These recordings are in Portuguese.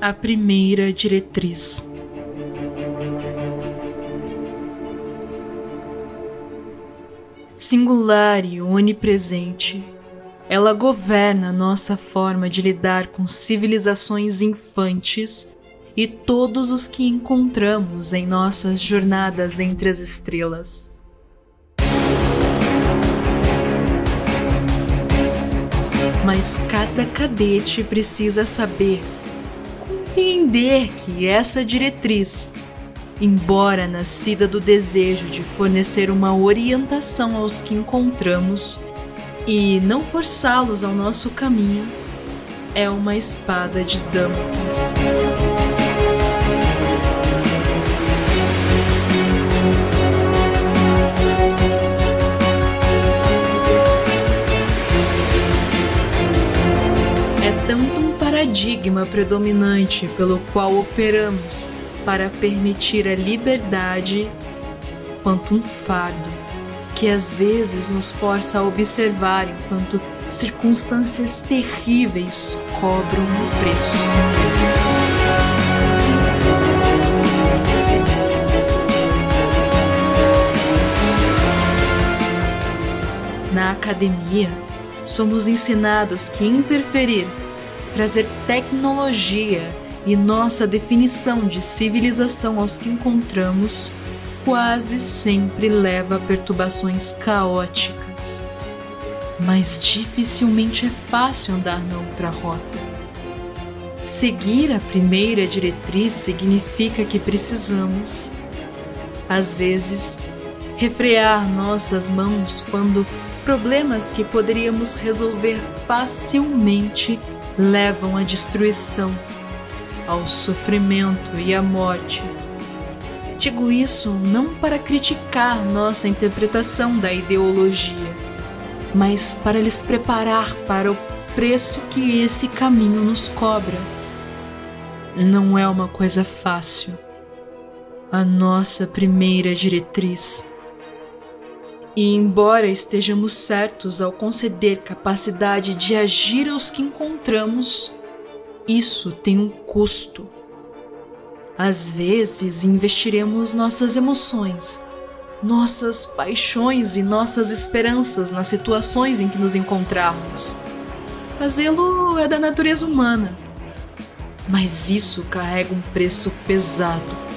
a primeira diretriz. Singular e onipresente, ela governa nossa forma de lidar com civilizações infantes e todos os que encontramos em nossas jornadas entre as estrelas. Mas cada cadete precisa saber compreender que essa diretriz, embora nascida do desejo de fornecer uma orientação aos que encontramos e não forçá-los ao nosso caminho, é uma espada de Damocles. Paradigma predominante pelo qual operamos para permitir a liberdade, quanto um fardo que às vezes nos força a observar enquanto circunstâncias terríveis cobram um preço sem Na academia, somos ensinados que interferir trazer tecnologia e nossa definição de civilização aos que encontramos quase sempre leva a perturbações caóticas. Mas dificilmente é fácil andar na outra rota. Seguir a primeira diretriz significa que precisamos, às vezes, refrear nossas mãos quando problemas que poderíamos resolver facilmente levam à destruição, ao sofrimento e à morte. Digo isso não para criticar nossa interpretação da ideologia, mas para lhes preparar para o preço que esse caminho nos cobra. Não é uma coisa fácil. A nossa primeira diretriz e embora estejamos certos ao conceder capacidade de agir aos que encontramos, isso tem um custo. Às vezes investiremos nossas emoções, nossas paixões e nossas esperanças nas situações em que nos encontrarmos. Fazê-lo é da natureza humana, mas isso carrega um preço pesado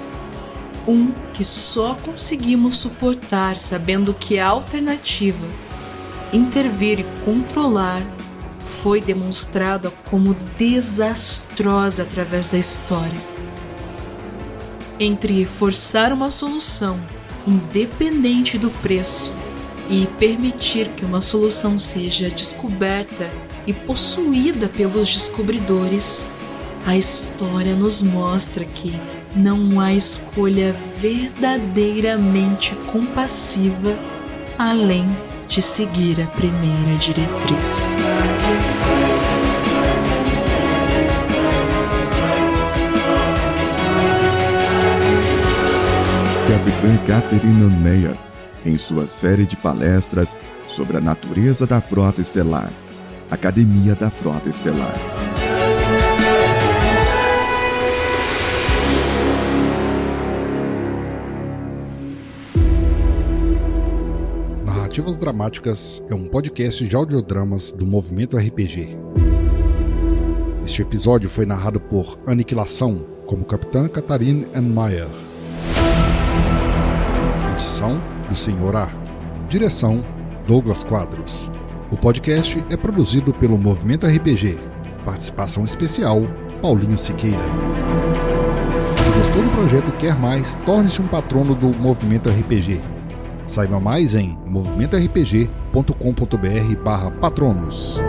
um que só conseguimos suportar sabendo que a alternativa, intervir e controlar, foi demonstrada como desastrosa através da história. Entre forçar uma solução, independente do preço, e permitir que uma solução seja descoberta e possuída pelos descobridores, a história nos mostra que não há escolha verdadeiramente compassiva além de seguir a primeira diretriz. Capitã Catherine Meyer, em sua série de palestras sobre a natureza da Frota Estelar, Academia da Frota Estelar. Narrativas Dramáticas é um podcast de audiodramas do movimento RPG. Este episódio foi narrado por Aniquilação, como Capitã Catharine Meyer. Edição do Senhor A. Direção Douglas Quadros. O podcast é produzido pelo Movimento RPG. Participação especial Paulinho Siqueira. Se gostou do projeto e quer mais, torne-se um patrono do Movimento RPG Saiba mais em movimentorpg.com.br/patronos.